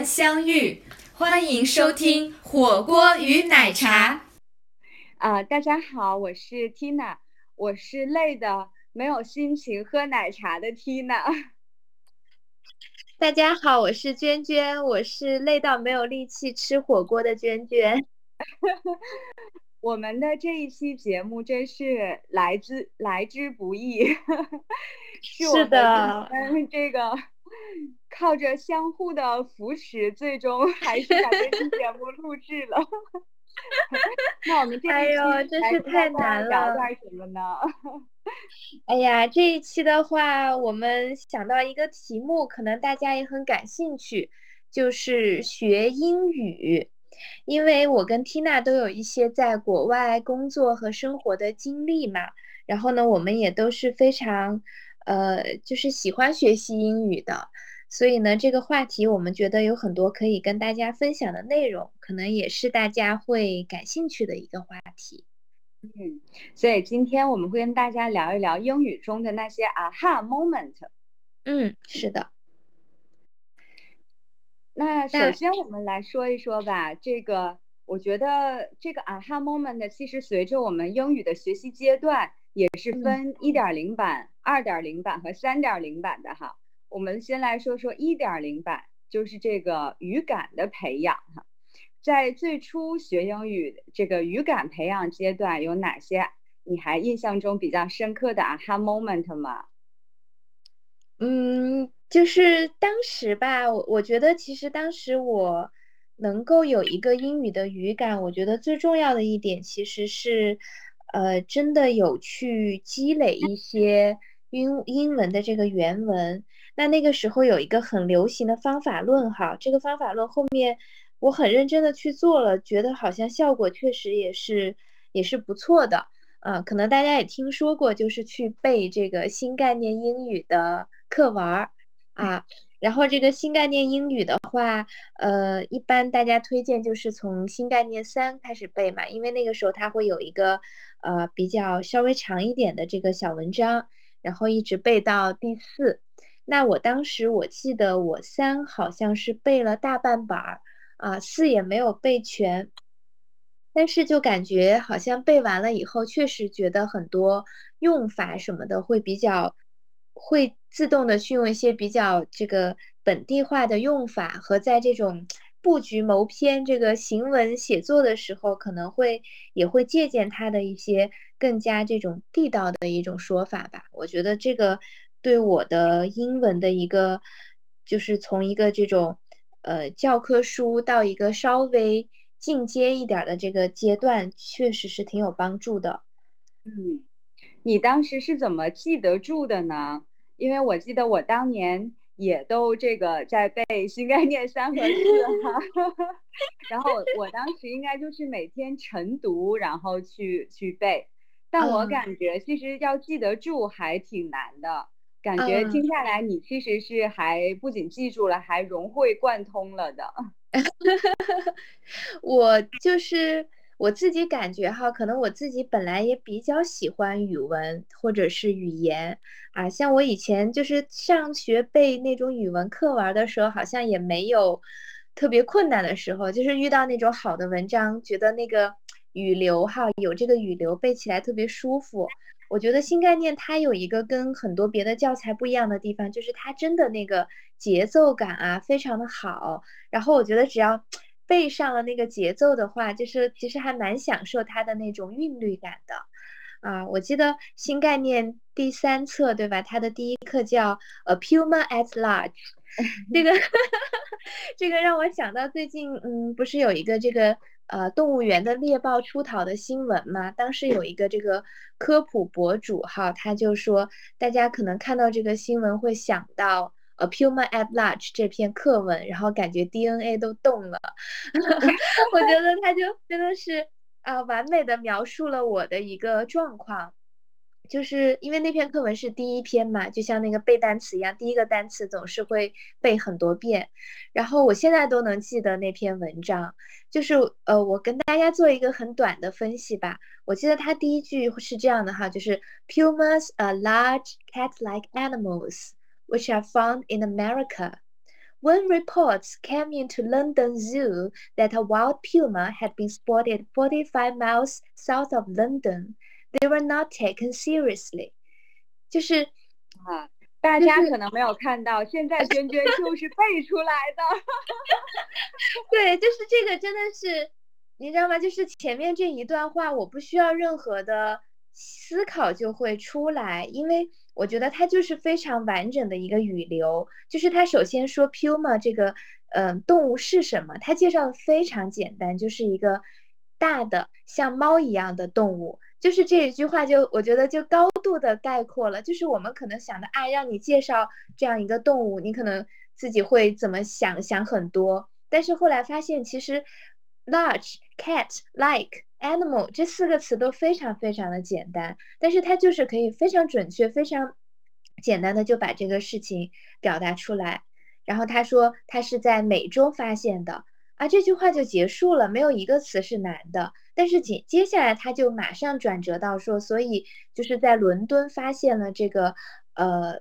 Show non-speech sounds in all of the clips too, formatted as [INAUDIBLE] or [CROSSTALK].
相遇。欢迎收听火锅与奶茶。啊，大家好，我是 Tina，我是累的没有心情喝奶茶的 Tina。大家好，我是娟娟，我是累到没有力气吃火锅的娟娟。[LAUGHS] 我们的这一期节目真是来之来之不易，[LAUGHS] 是是的，们这个靠着相互的扶持，最终 [LAUGHS] 还是把这期节目录制了。[LAUGHS] 那我们这哎呦，真是太难了。聊点什么呢？[LAUGHS] 哎呀，这一期的话，我们想到一个题目，可能大家也很感兴趣，就是学英语。因为我跟 Tina 都有一些在国外工作和生活的经历嘛，然后呢，我们也都是非常，呃，就是喜欢学习英语的，所以呢，这个话题我们觉得有很多可以跟大家分享的内容，可能也是大家会感兴趣的一个话题。嗯，所以今天我们会跟大家聊一聊英语中的那些 aha moment。嗯，是的。那首先我们来说一说吧，这个我觉得这个 aha moment 其实随着我们英语的学习阶段也是分一点零版、二点零版和三点零版的哈。我们先来说说一点零版，就是这个语感的培养哈。在最初学英语这个语感培养阶段，有哪些你还印象中比较深刻的 aha moment 吗？嗯。就是当时吧，我我觉得其实当时我能够有一个英语的语感，我觉得最重要的一点其实是，呃，真的有去积累一些英英文的这个原文。那那个时候有一个很流行的方法论哈，这个方法论后面我很认真的去做了，觉得好像效果确实也是也是不错的。嗯，可能大家也听说过，就是去背这个新概念英语的课文儿。啊，然后这个新概念英语的话，呃，一般大家推荐就是从新概念三开始背嘛，因为那个时候它会有一个呃比较稍微长一点的这个小文章，然后一直背到第四。那我当时我记得我三好像是背了大半本儿，啊，四也没有背全，但是就感觉好像背完了以后，确实觉得很多用法什么的会比较。会自动的去用一些比较这个本地化的用法，和在这种布局谋篇这个行文写作的时候，可能会也会借鉴它的一些更加这种地道的一种说法吧。我觉得这个对我的英文的一个，就是从一个这种呃教科书到一个稍微进阶一点的这个阶段，确实是挺有帮助的。嗯。你当时是怎么记得住的呢？因为我记得我当年也都这个在背新概念三和四哈，然后我当时应该就是每天晨读，然后去去背，但我感觉其实要记得住还挺难的，感觉听下来你其实是还不仅记住了，还融会贯通了的。[LAUGHS] 我就是。我自己感觉哈，可能我自己本来也比较喜欢语文或者是语言啊，像我以前就是上学背那种语文课文的时候，好像也没有特别困难的时候，就是遇到那种好的文章，觉得那个语流哈有这个语流背起来特别舒服。我觉得新概念它有一个跟很多别的教材不一样的地方，就是它真的那个节奏感啊非常的好。然后我觉得只要。背上了那个节奏的话，就是其实还蛮享受它的那种韵律感的，啊，我记得新概念第三册对吧？它的第一课叫 A Puma at Large，[LAUGHS] 这个 [LAUGHS] 这个让我想到最近，嗯，不是有一个这个呃动物园的猎豹出逃的新闻吗？当时有一个这个科普博主哈，他就说大家可能看到这个新闻会想到。A Puma at Large 这篇课文，然后感觉 DNA 都动了，[LAUGHS] 我觉得他就真的是啊，完美的描述了我的一个状况，就是因为那篇课文是第一篇嘛，就像那个背单词一样，第一个单词总是会背很多遍，然后我现在都能记得那篇文章，就是呃，我跟大家做一个很短的分析吧，我记得他第一句是这样的哈，就是 Pumas are large cat-like animals。 which are found in America. When reports came into London Zoo that a wild puma had been spotted 45 miles south of London, they were not taken seriously. 就是啊，大家可能没有看到，现在 [LAUGHS] 娟娟就是背出来的。[LAUGHS] 对，就是这个，真的是，你知道吗？就是前面这一段话，我不需要任何的思考就会出来，因为我觉得它就是非常完整的一个语流。就是它首先说 puma 这个，嗯，动物是什么？它介绍的非常简单，就是一个大的像猫一样的动物。就是这一句话，就我觉得就高度的概括了。就是我们可能想的，哎，让你介绍这样一个动物，你可能自己会怎么想想很多。但是后来发现，其实 large cat like animal 这四个词都非常非常的简单，但是它就是可以非常准确、非常简单的就把这个事情表达出来。然后他说他是在美洲发现的。啊，这句话就结束了，没有一个词是难的。但是紧接下来他就马上转折到说，所以就是在伦敦发现了这个呃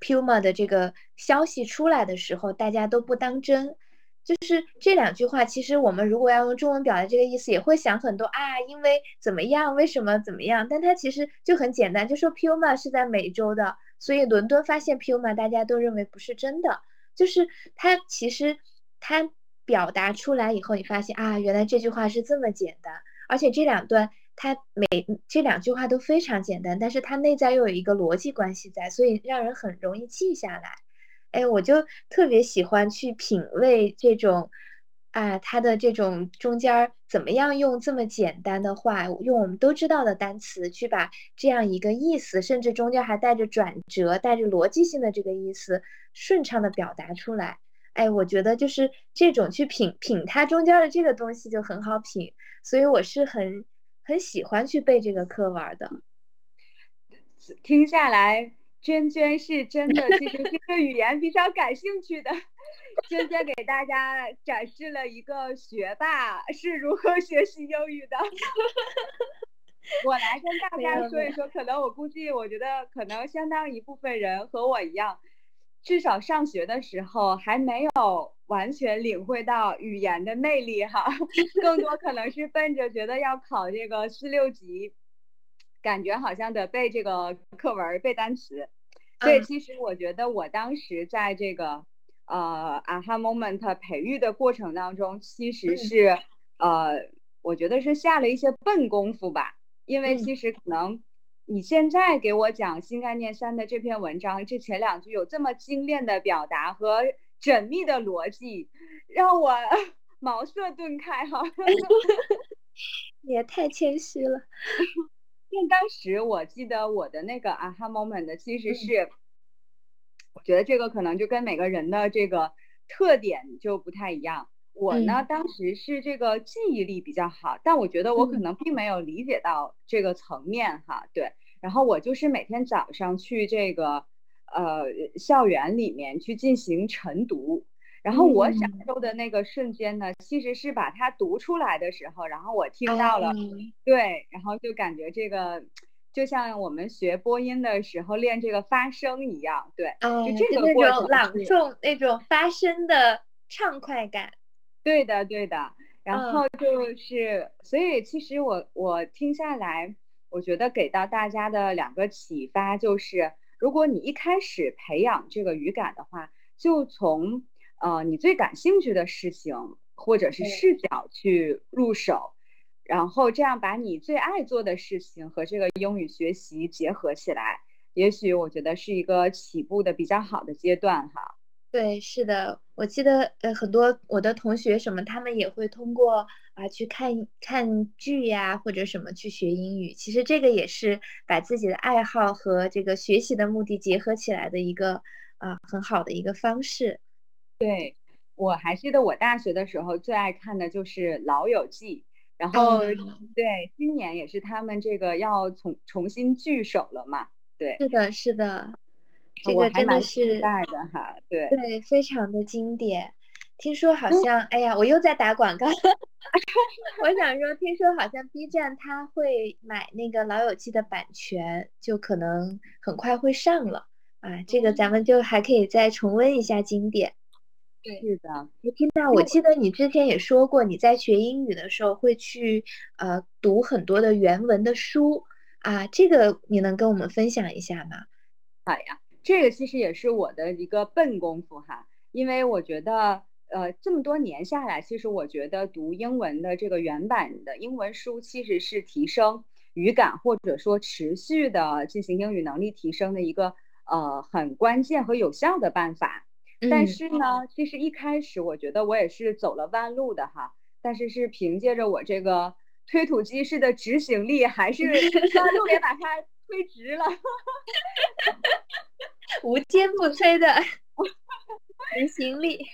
puma 的这个消息出来的时候，大家都不当真。就是这两句话，其实我们如果要用中文表达这个意思，也会想很多啊，因为怎么样，为什么怎么样？但它其实就很简单，就说 puma 是在美洲的，所以伦敦发现 puma，大家都认为不是真的。就是它其实它。表达出来以后，你发现啊，原来这句话是这么简单，而且这两段它每这两句话都非常简单，但是它内在又有一个逻辑关系在，所以让人很容易记下来。哎，我就特别喜欢去品味这种啊，它的这种中间怎么样用这么简单的话，用我们都知道的单词去把这样一个意思，甚至中间还带着转折、带着逻辑性的这个意思，顺畅的表达出来。哎，我觉得就是这种去品品它中间的这个东西就很好品，所以我是很很喜欢去背这个课文的。听下来，娟娟是真的其实是对语言比较感兴趣的。娟娟给大家展示了一个学霸是如何学习英语的。[LAUGHS] 我来跟大家说一说，可能我估计，我觉得可能相当一部分人和我一样。至少上学的时候还没有完全领会到语言的魅力哈，[LAUGHS] 更多可能是奔着觉得要考这个四六级，感觉好像得背这个课文背单词。所以其实我觉得我当时在这个呃 aha moment 培育的过程当中，其实是呃我觉得是下了一些笨功夫吧，因为其实可能。你现在给我讲新概念三的这篇文章，这前两句有这么精炼的表达和缜密的逻辑，让我 [LAUGHS] 茅塞顿开哈。[LAUGHS] 也太谦虚了。[LAUGHS] 因为当时我记得我的那个 aha moment 其实是，我觉得这个可能就跟每个人的这个特点就不太一样。我呢，当时是这个记忆力比较好，但我觉得我可能并没有理解到这个层面哈。对，然后我就是每天早上去这个呃校园里面去进行晨读，然后我享受的那个瞬间呢，其实是把它读出来的时候，然后我听到了，对，然后就感觉这个就像我们学播音的时候练这个发声一样，对，就这个那种朗诵那种发声的畅快感。对的，对的，然后就是，所以其实我我听下来，我觉得给到大家的两个启发就是，如果你一开始培养这个语感的话，就从呃你最感兴趣的事情或者是视角去入手，然后这样把你最爱做的事情和这个英语学习结合起来，也许我觉得是一个起步的比较好的阶段哈。对，是的，我记得呃，很多我的同学什么，他们也会通过啊去看看剧呀，或者什么去学英语。其实这个也是把自己的爱好和这个学习的目的结合起来的一个啊很好的一个方式。对，我还记得我大学的时候最爱看的就是《老友记》，然后对，今年也是他们这个要重重新聚首了嘛。对，是的，是的。这个真的是带的哈，对对，非常的经典。听说好像，哎呀，我又在打广告。[LAUGHS] 我想说，听说好像 B 站它会买那个《老友记》的版权，就可能很快会上了。啊，这个咱们就还可以再重温一下经典。对，是的。我听到，我记得你之前也说过，你在学英语的时候会去呃读很多的原文的书啊，这个你能跟我们分享一下吗？好呀，这个其实也是我的一个笨功夫哈，因为我觉得呃这么多年下来，其实我觉得读英文的这个原版的英文书其实是提升语感或者说持续的进行英语能力提升的一个呃很关键和有效的办法。但是呢，其实一开始我觉得我也是走了弯路的哈，但是是凭借着我这个推土机式的执行力，还是弯路也把它推直了，[LAUGHS] 无坚不摧的 [LAUGHS] 执行力。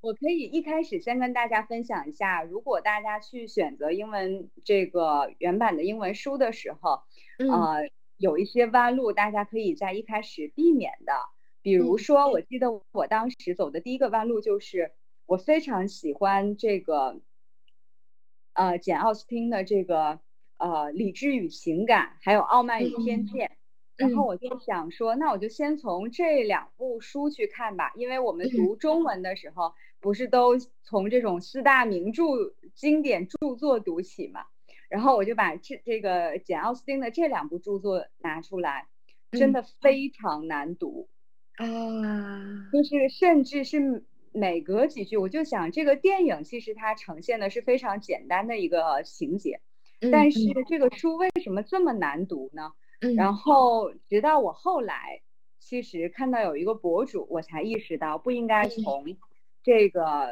我可以一开始先跟大家分享一下，如果大家去选择英文这个原版的英文书的时候，呃，有一些弯路，大家可以在一开始避免的。比如说，我记得我当时走的第一个弯路就是，我非常喜欢这个，呃，简奥斯汀的这个呃《理智与情感》，还有《傲慢与偏见》，然后我就想说，那我就先从这两部书去看吧，因为我们读中文的时候，不是都从这种四大名著、经典著作读起嘛？然后我就把这这个简奥斯汀的这两部著作拿出来，真的。非常难读。啊，就是甚至是每隔几句，我就想这个电影其实它呈现的是非常简单的一个情节，但是这个书为什么这么难读呢？然后直到我后来，其实看到有一个博主，我才意识到不应该从这个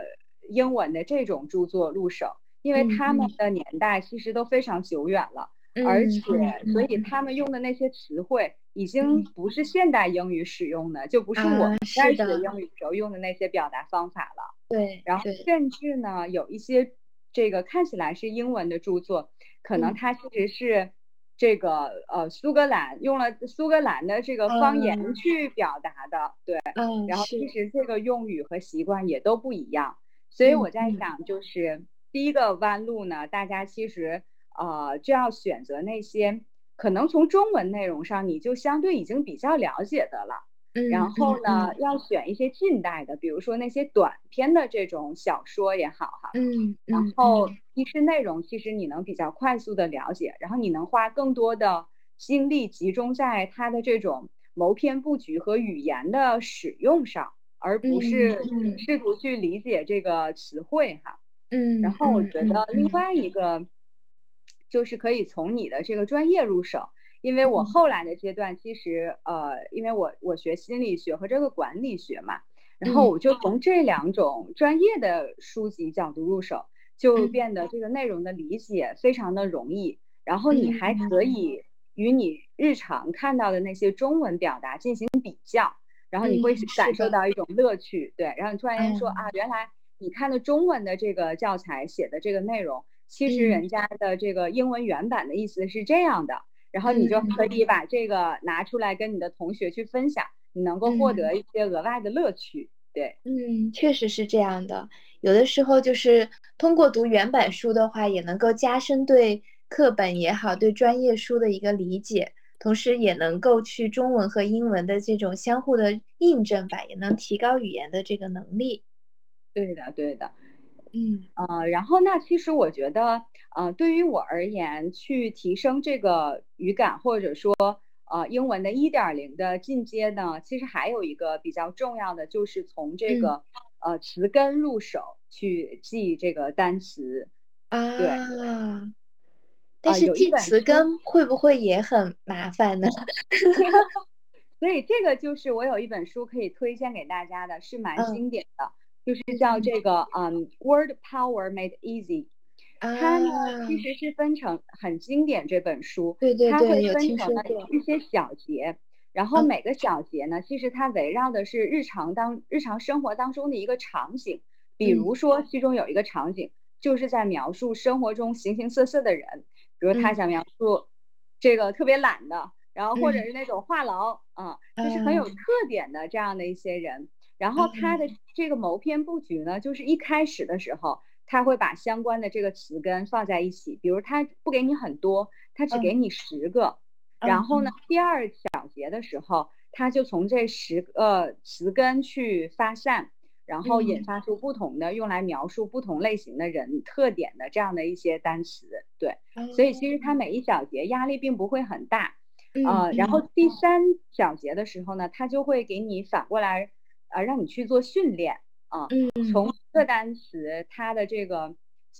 英文的这种著作入手，因为他们的年代其实都非常久远了。而且，所以他们用的那些词汇已经。不是现代英语使用的，就不是我们在学英语时候用的那些表达方法了。对，然后甚至呢，有一些这个看起来是英文的著作，可能它其实是这个呃苏格兰用了苏格兰的这个方言去表达的。对，嗯，然后其实这个用语和习惯也都不一样。所以我在想，就是第一个弯路呢，大家其实。呃，就要选择那些可能从中文内容上你就相对已经比较了解的了。嗯，然后呢，要选一些近代的，比如说那些短篇的这种小说也好哈。嗯，然后一是内容其实你能比较快速的了解，然后你能花更多的精力集中在它的这种谋篇布局和语言的使用上，而不是试图去理解这个词汇哈。嗯，然后我觉得另外一个。就是可以从你的这个专业入手，因为我后来的阶段，其实呃，因为我我学心理学和这个管理学嘛，然后我就从这两种专业的书籍角度入手，就变得这个内容的理解非常的容易，然后你还可以与你日常看到的那些中文表达进行比较，然后你会感受到一种乐趣，对，然后你突然间说啊，原来你看的中文的这个教材写的这个内容。其实人家的这个英文原版的意思是这样的，然后你就可以把这个拿出来跟你的同学去分享，你能够获得一些额外的乐趣。对，嗯，确实是这样的。有的时候就是通过读原版书的话，也能够加深对课本也好，对专业书的一个理解，同时也能够去中文和英文的这种相互的印证吧，也能提高语言的这个能力。对的，对的。嗯呃，然后那其实我觉得，呃，对于我而言，去提升这个语感，或者说呃英文的一点零的进阶呢，其实还有一个比较重要的，就是从这个呃词根入手去记这个单词啊。对。但是记词根会不会也很麻烦呢？[LAUGHS] 所以这个就是我有一本书可以推荐给大家的，是蛮经典的。就是叫这个嗯，Word Power Made Easy，它呢其实是分成很经典这本书，对对对，它会分成了一些小节，然后。每个小节呢，其实它围绕的是日常当日常生活当中的一个场景，比如。说其中有一个场景就是在描述生活中形形色色的人，比如他想描述这个特别懒的，然后或者是那种话痨啊，就是很有特点的这样的一些人。然后他的。这个谋篇布局呢，就是一开始的时候，他会把相关的这个词根放在一起，比如他不给你很多，他只给你十个。然后呢，第二小节的时候，他就从这十个词根去发散，然后引发出不同的用来描述不同类型的人特点的这样的一些单词。对，所以其实它每一小节压力并不会很大。呃，然后第三小节的时候呢，他就会给你反过来，呃，让你去做训练啊。嗯，从一个单词它的这个，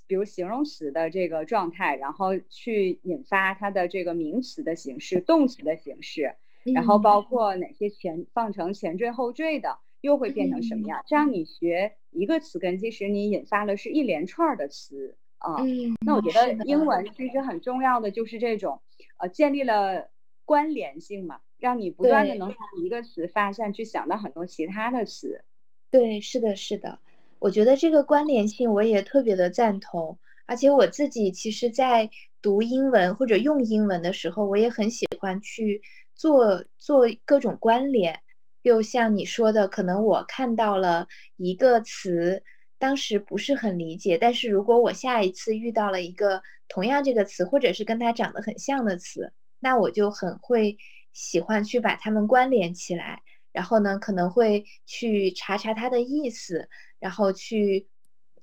比如形容词的这个状态，然后去引发它的这个名词的形式、动词的形式，然后包括哪些前放成前缀后缀的，又会变成什么样？这样你学一个词根，其实你引发的是一连串的词啊。嗯，那我觉得英文其实很重要的就是这种，呃，建立了。关联性嘛，让你不断的能从一个词发散去想到很多其他的词。对，是的，是的。我觉得这个关联性我也特别的赞同，而且我自己其实，在读英文或者用英文的时候，我也很喜欢去做做各种关联。就像你说的，可能我看到了一个词，当时不是很理解，但是如果我下一次遇到了一个同样这个词，或者是跟它长得很像的词。那我就很会喜欢去把它们关联起来，然后呢，可能会去查查它的意思，然后去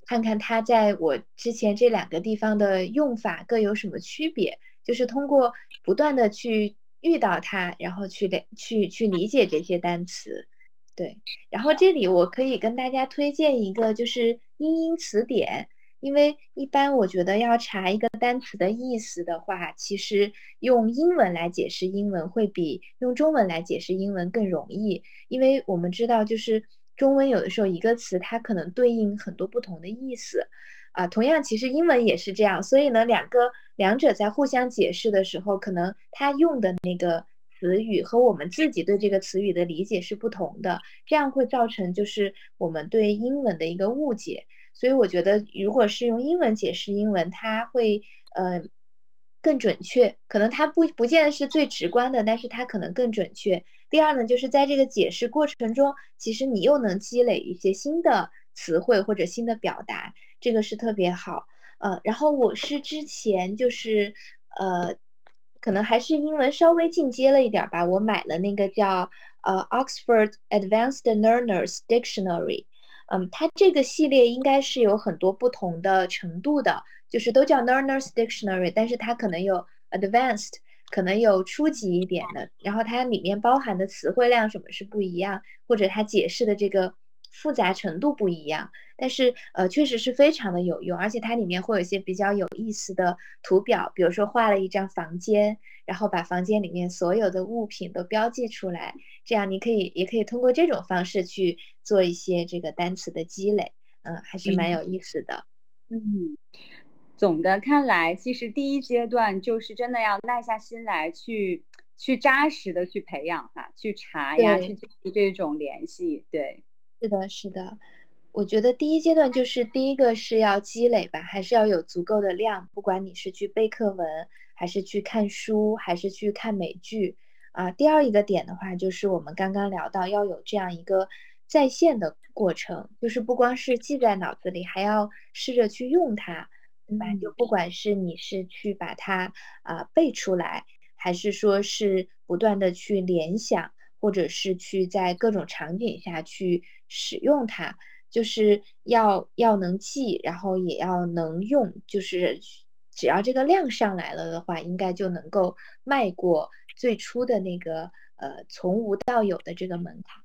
看看它在我之前这两个地方的用法各有什么区别，就是通过不断的去遇到它，然后去理去去理解这些单词。对，然后这里我可以跟大家推荐一个，就是英英词典。因为一般我觉得要查一个单词的意思的话，其实用英文来解释英文会比用中文来解释英文更容易。因为我们知道，就是中文有的时候一个词它可能对应很多不同的意思，啊，同样其实英文也是这样。所以呢，两个两者在互相解释的时候，可能它用的那个词语和我们自己对这个词语的理解是不同的，这样会造成就是我们对英文的一个误解。所以我觉得，如果是用英文解释英文，它会呃更准确。可能它不不见得是最直观的，但是它可能更准确。第二呢，就是在这个解释过程中，其实你又能积累一些新的词汇或者新的表达，这个是特别好。呃，然后我是之前就是呃，可能还是英文稍微进阶了一点吧，我买了那个叫呃 Oxford Advanced Learners Dictionary。嗯，它这个系列应该是有很多不同的程度的，就是都叫 Learner's Dictionary，但是它可能有 Advanced，可能有初级一点的，然后它里面包含的词汇量什么是不一样，或者它解释的这个复杂程度不一样，但是呃，确实是非常的有用，而且它里面会有一些比较有意思的图表，比如说画了一张房间，然后把房间里面所有的物品都标记出来。这样你可以也可以通过这种方式去做一些这个单词的积累，嗯，还是蛮有意思的。嗯，总的看来，其实第一阶段就是真的要耐下心来去去扎实的去培养哈，去查呀，去这种联系。对，是的，是的。我觉得第一阶段就是第一个是要积累吧，还是要有足够的量，不管你是去背课文，还是去看书，还是去看美剧。啊，第二一个点的话，就是我们刚刚聊到要有这样一个在线的过程，就是不光是记在脑子里，还要试着去用它，对吧？就不管是你是去把它啊背出来，还是说是不断的去联想，或者是去在各种场景下去使用它，就是要要能记，然后也要能用，就是只要这个量上来了的话，应该就能够迈过。最初的那个呃，从无到有的这个门槛，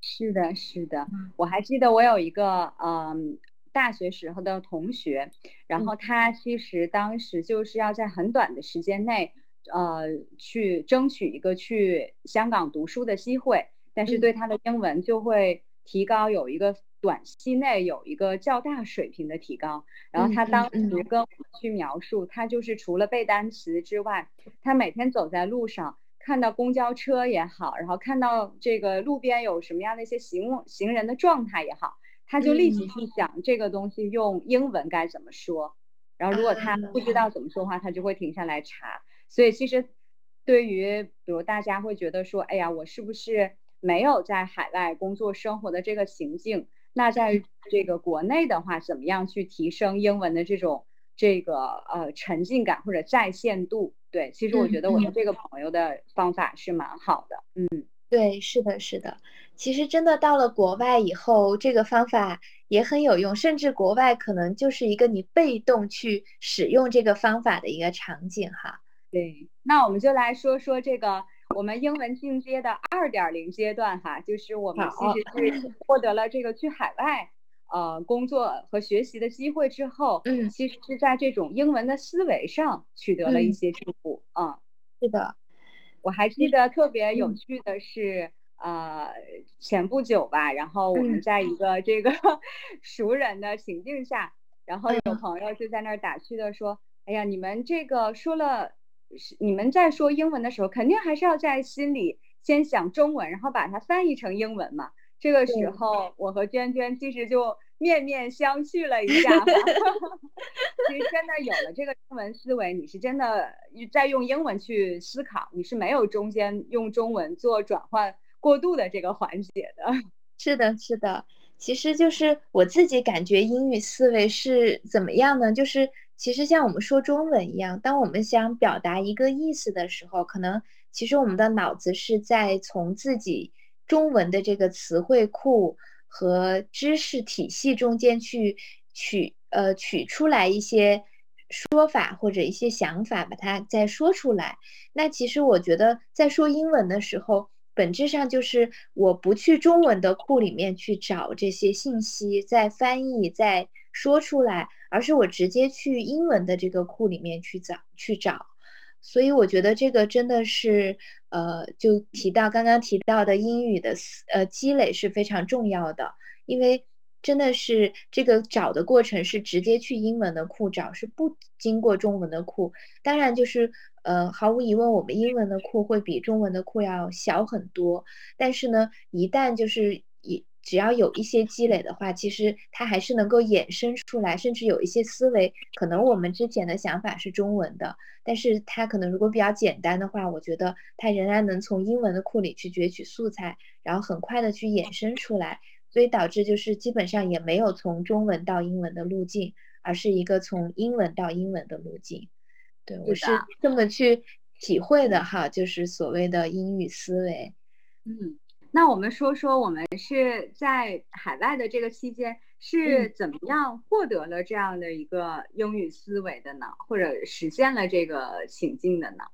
是的，是的，我还记得我有一个嗯大学时候的同学，然后他其实当时就是要在很短的时间内呃去争取一个去香港读书的机会，但是对他的英文就会提高有一个短期内有一个较大水平的提高，然后他当时跟我去描述，他就是除了背单词之外，他每天走在路上，看到公交车也好，然后看到这个路边有什么样的一些行行人的状态也好，他就立即去想这个东西用英文该怎么说，然后如果他不知道怎么说话，他就会停下来查。所以其实对于比如大家会觉得说，哎呀，我是不是没有在海外工作生活的这个情境？那在这个国内的话，怎么样去提升英文的这种这个呃沉浸感或者在线度？对，其实我觉得我的这个朋友的方法是蛮好的。嗯对，是的，是的。其实真的到了国外以后，这个方法也很有用，甚至国外可能就是一个你被动去使用这个方法的一个场景哈。对，那我们就来说说这个我们英文进阶的二点零阶段哈，就是我们其实是获得了这个去海外呃工作和学习的机会之后，嗯，其实是在这种英文的思维上取得了一些进步啊。是的，我还记得特别有趣的是。呃，前不久吧，然后我们在一个这个 [LAUGHS] 熟人的情境下，然后有朋友就在那儿打趣的说：“哎呀，你们这个说了，你们在说英文的时候，肯定还是要在心里先想中文，然后把它翻译成英文嘛。”这个时候，我和娟娟其实就面面相觑了一下。[LAUGHS] 其实真的有了这个英文思维，你是真的在用英文去思考，你是没有中间用中文做转换。过渡的这个环节的，是的，是的，其实就是我自己感觉英语思维是怎么样呢？就是其实像我们说中文一样，当我们想表达一个意思的时候，可能其实我们的脑子是在从自己中文的这个词汇库和知识体系中间去取呃取出来一些说法或者一些想法，把它再说出来。那其实我觉得在说英文的时候。本质上就是我不去中文的库里面去找这些信息，再翻译、再说出来，而是我直接去英文的这个库里面去找去找。所以我觉得这个真的是，呃，就提到刚刚提到的英语的呃积累是非常重要的，因为。真的是这个找的过程是直接去英文的库找，是不经过中文的库。当然，就是呃，毫无疑问，我们英文的库会比中文的库要小很多。但是呢，一旦就是一只要有一些积累的话，其实它还是能够衍生出来，甚至有一些思维，可能我们之前的想法是中文的，但是它可能如果比较简单的话，我觉得它仍然能从英文的库里去攫取素材，然后很快的去衍生出来。所以导致就是基本上也没有从中文到英文的路径，而是一个从英文到英文的路径。对我是这么去体会的哈，就是所谓的英语思维。嗯，那我们说说我们是在海外的这个期间是怎么样获得了这样的一个英语思维的呢？或者实现了这个情境的呢？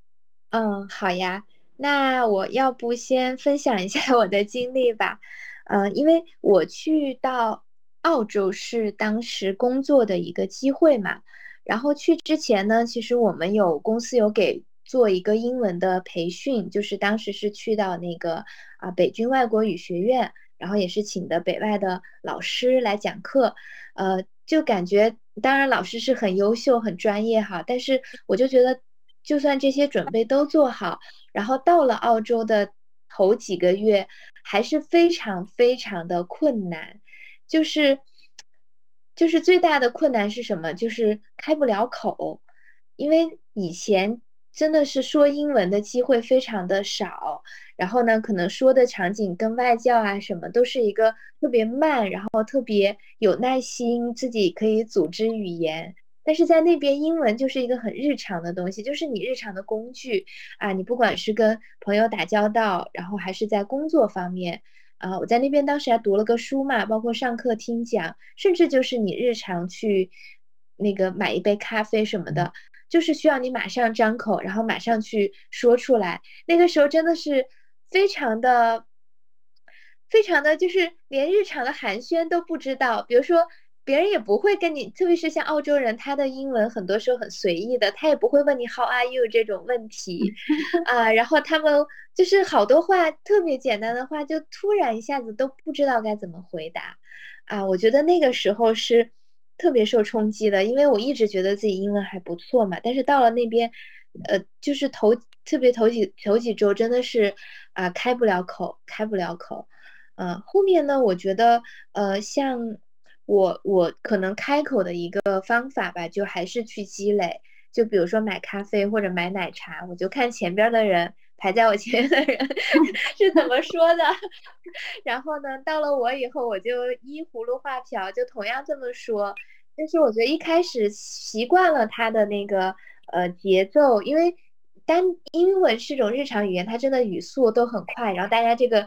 嗯，好呀，那我要不先分享一下 [LAUGHS] 我的经历吧。呃，因为我去到澳洲是当时工作的一个机会嘛，然后去之前呢，其实我们有公司有给做一个英文的培训，就是当时是去到那个啊北军外国语学院，然后也是请的北外的老师来讲课，呃，就感觉当然老师是很优秀、很专业哈，但是我就觉得，就算这些准备都做好，然后到了澳洲的。头几个月还是非常非常的困难，就是就是最大的困难是什么？就是开不了口，因为以前真的是说英文的机会非常的少，然后呢，可能说的场景跟外教啊什么都是一个特别慢，然后特别有耐心，自己可以组织语言。但是在那边，英文就是一个很日常的东西，就是你日常的工具啊。你不管是跟朋友打交道，然后还是在工作方面啊，我在那边当时还读了个书嘛，包括上课听讲，甚至就是你日常去那个买一杯咖啡什么的，就是需要你马上张口，然后马上去说出来。那个时候真的是非常的、非常的，就是连日常的寒暄都不知道，比如说。别人也不会跟你，特别是像澳洲人，他的英文很多时候很随意的，他也不会问你 How are you 这种问题 [LAUGHS] 啊。然后他们就是好多话特别简单的话，就突然一下子都不知道该怎么回答啊。我觉得那个时候是特别受冲击的，因为我一直觉得自己英文还不错嘛，但是到了那边，呃，就是头特别头几头几周真的是啊开不了口，开不了口。嗯，后面呢，我觉得呃像。我我可能开口的一个方法吧，就还是去积累。就比如说买咖啡或者买奶茶，我就看前边的人排在我前面的人 [LAUGHS] 是怎么说的，[LAUGHS] 然后呢，到了我以后，我就依葫芦画瓢，就同样这么说。但是我觉得一开始习惯了他的那个呃节奏，因为单英文是种日常语言，它真的语速都很快，然后大家这个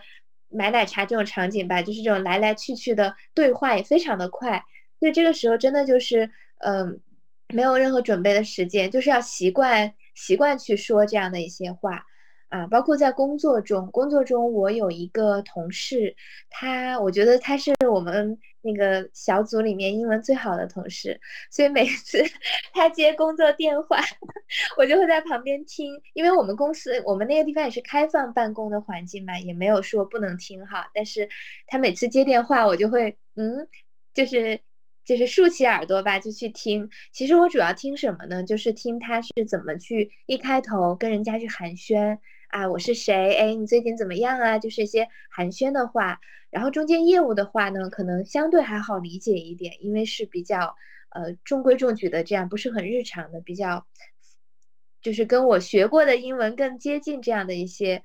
买奶茶这种场景吧，就是这种来来去去的对话也非常的快，所以这个时候真的就是嗯，没有任何准备的时间，就是要习惯习惯去说这样的一些话。啊，包括在工作中，工作中我有一个同事，他我觉得他是我们那个小组里面英文最好的同事，所以每次 [LAUGHS] 他接工作电话，[LAUGHS] 我就会在旁边听，因为我们公司我们那个地方也是开放办公的环境嘛，也没有说不能听哈，但是他每次接电话，我就会嗯，就是就是竖起耳朵吧，就去听。其实我主要听什么呢？就是听他是怎么去一开头跟人家去寒暄。啊，我是谁？哎，你最近怎么样啊？就是一些寒暄的话，然后中间业务的话呢，可能相对还好理解一点，因为是比较呃中规中矩的，这样不是很日常的，比较就是跟我学过的英文更接近这样的一些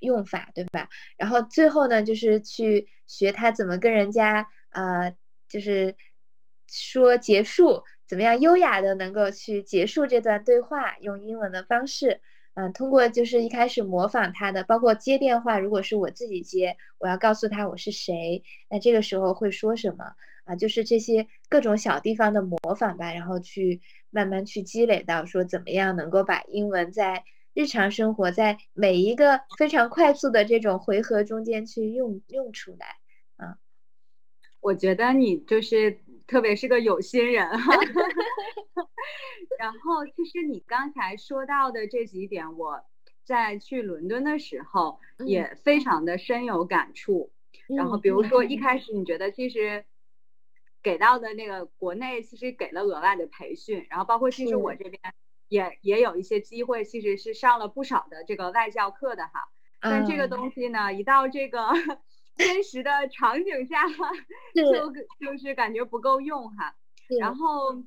用法，对吧？然后最后呢，就是去学他怎么跟人家呃，就是说结束，怎么样优雅的能够去结束这段对话，用英文的方式。嗯，通过就是一开始模仿他的，包括接电话，如果是我自己接，我要告诉他我是谁，那这个时候会说什么啊？就是这些各种小地方的模仿吧，然后去慢慢去积累到说怎么样能够把英文在日常生活在每一个非常快速的这种回合中间去用用出来啊。我觉得你就是特别是个有心人哈。[LAUGHS] 然后，其实你刚才说到的这几点，我在去伦敦的时候也非常的深有感触。然后，比如说一开始你觉得其实给到的那个国内其实给了额外的培训，然后包括其实我这边也也有一些机会，其实是上了不少的这个外教课的哈。但这个东西呢，一到这个真实的场景下，[LAUGHS] 就就是感觉不够用哈。然后。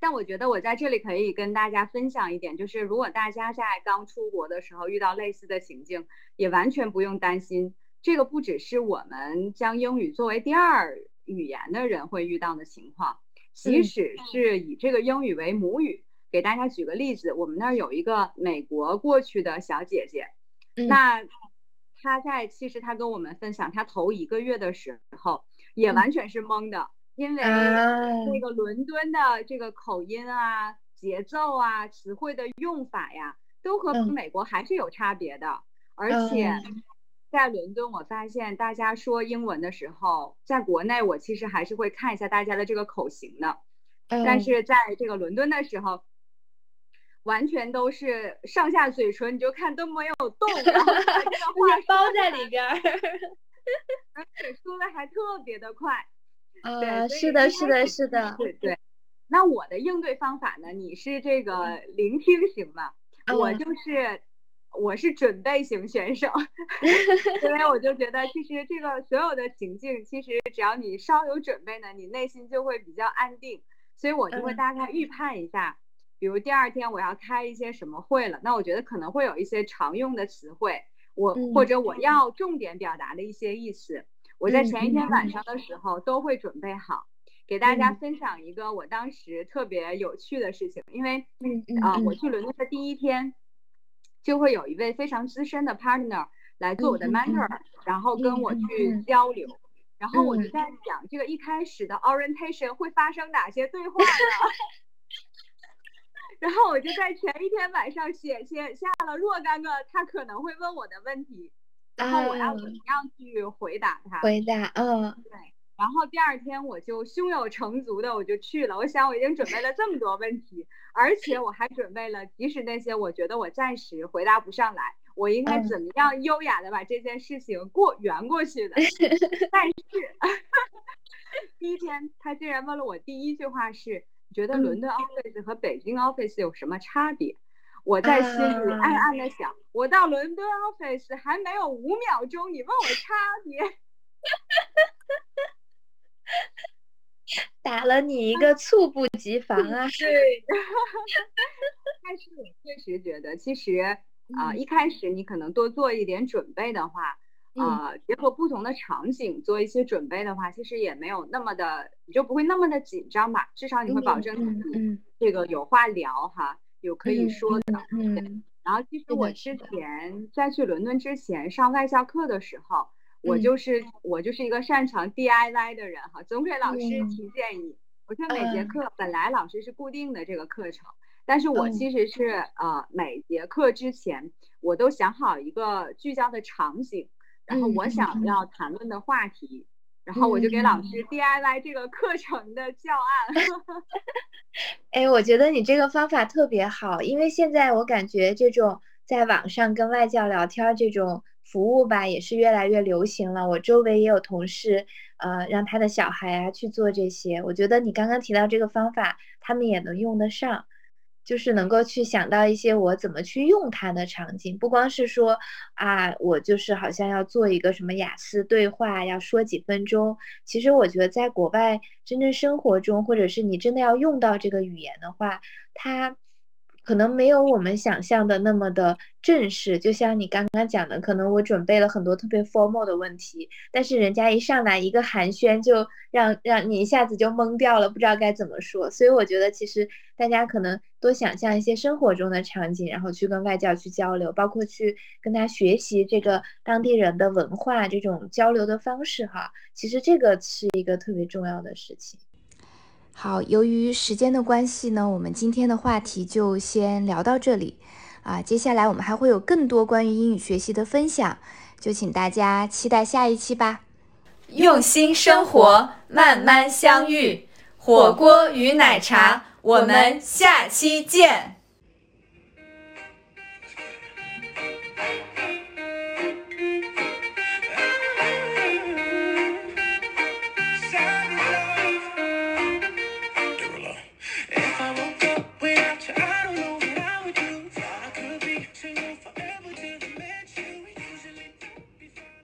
但我觉得我在这里可以跟大家分享一点，就是如果大家在刚出国的时候遇到类似的情境，也完全不用担心。这个不只是我们将英语作为第二语言的人会遇到的情况，即使是以这个英语为母语，给大家举个例子，我们那儿有一个美国过去的小姐姐，那她在其实他跟我们分享，他头一个月的时候也完全是懵的。因为那个伦敦的这个口音啊、节奏啊、词汇的用法呀，都和美国还是有差别的。而且在伦敦，我发现大家说英文的时候，在国内我其实还是会看一下大家的这个口型的。但是在这个伦敦的时候，完全都是上下嘴唇，你就看都没有 [LAUGHS] 动，然后这个 [LAUGHS] 话包在里边，[LAUGHS] 而且说的还特别的快。啊，是的，是的，是的，对对。那我的应对方法呢？你是这个聆听型嘛？我就是我是准备型选手，因为我就觉得其实这个所有的情境，其实只要你稍有准备呢，你内心就会比较安定。所以我就会大概预判一下，比如第二天我要开一些什么会了，那我觉得可能会有一些常用的词汇，我或者我要重点表达的一些意思。我在前一天晚上的时候都会准备好，给大家分享一个我当时特别有趣的事情。因为啊，我去伦敦的第一天，就会有一位非常资深的 partner 来做我的 mentor，然后跟我去交流。然后我就在想，这个一开始的 orientation 会发生哪些对话呢？[LAUGHS] 然后我就在前一天晚上写写下了若干个他可能会问我的问题。然后我要怎么样去回答他？回答，嗯，对。然后第二天我就胸有成竹的我就去了。我想我已经准备了这么多问题，而且我还准备了，即使那些我觉得我暂时回答不上来，我应该怎么样优雅的把这件事情过圆过去的。[LAUGHS] 但是 [LAUGHS] 第一天他竟然问了我第一句话是：你觉得伦敦 office 和北京 office 有什么差别？我在心里暗暗的想，我到伦敦 office 还没有五秒钟，你问我差别，[LAUGHS] 打了你一个猝不及防啊！对，[LAUGHS] 但是我确实觉得，其实啊，一开始你可能多做一点准备的话，啊，结合不同的场景做一些准备的话，其实也没有那么的，你就不会那么的紧张吧？至少你会保证自己这个有话聊哈。有可以说的。嗯。然后其实我之前在去伦敦之前上外教课的时候，我就是我就是一个擅长 DIY 的人哈，总给老师提建议。我觉得每节课本来老师是固定的这个课程，但是我其实是呃每节课之前我都想好一个聚焦的场景，然后我想要谈论的话题，然后我就给老师 DIY 这个课程的教案。[LAUGHS] 哎，我觉得你这个方法特别好，因为现在我感觉这种在网上跟外教聊天这种服务吧，也是越来越流行了。我周围也有同事，呃，让他的小孩啊去做这些。我觉得你刚刚提到这个方法，他们也能用得上。就是能够去想到一些我怎么去用它的场景，不光是说啊，我就是好像要做一个什么雅思对话，要说几分钟。其实我觉得在国外真正生活中，或者是你真的要用到这个语言的话，它。可能没有我们想象的那么的正式，就像你刚刚讲的，可能我准备了很多特别 formal 的问题，但是人家一上来一个寒暄，就让让你一下子就懵掉了，不知道该怎么说。所以我觉得，其实大家可能多想象一些生活中的场景，然后去跟外教去交流，包括去跟他学习这个当地人的文化这种交流的方式哈。其实这个是一个特别重要的事情。好，由于时间的关系呢，我们今天的话题就先聊到这里啊。接下来我们还会有更多关于英语学习的分享，就请大家期待下一期吧。用心生活，慢慢相遇，火锅与奶茶，我们下期见。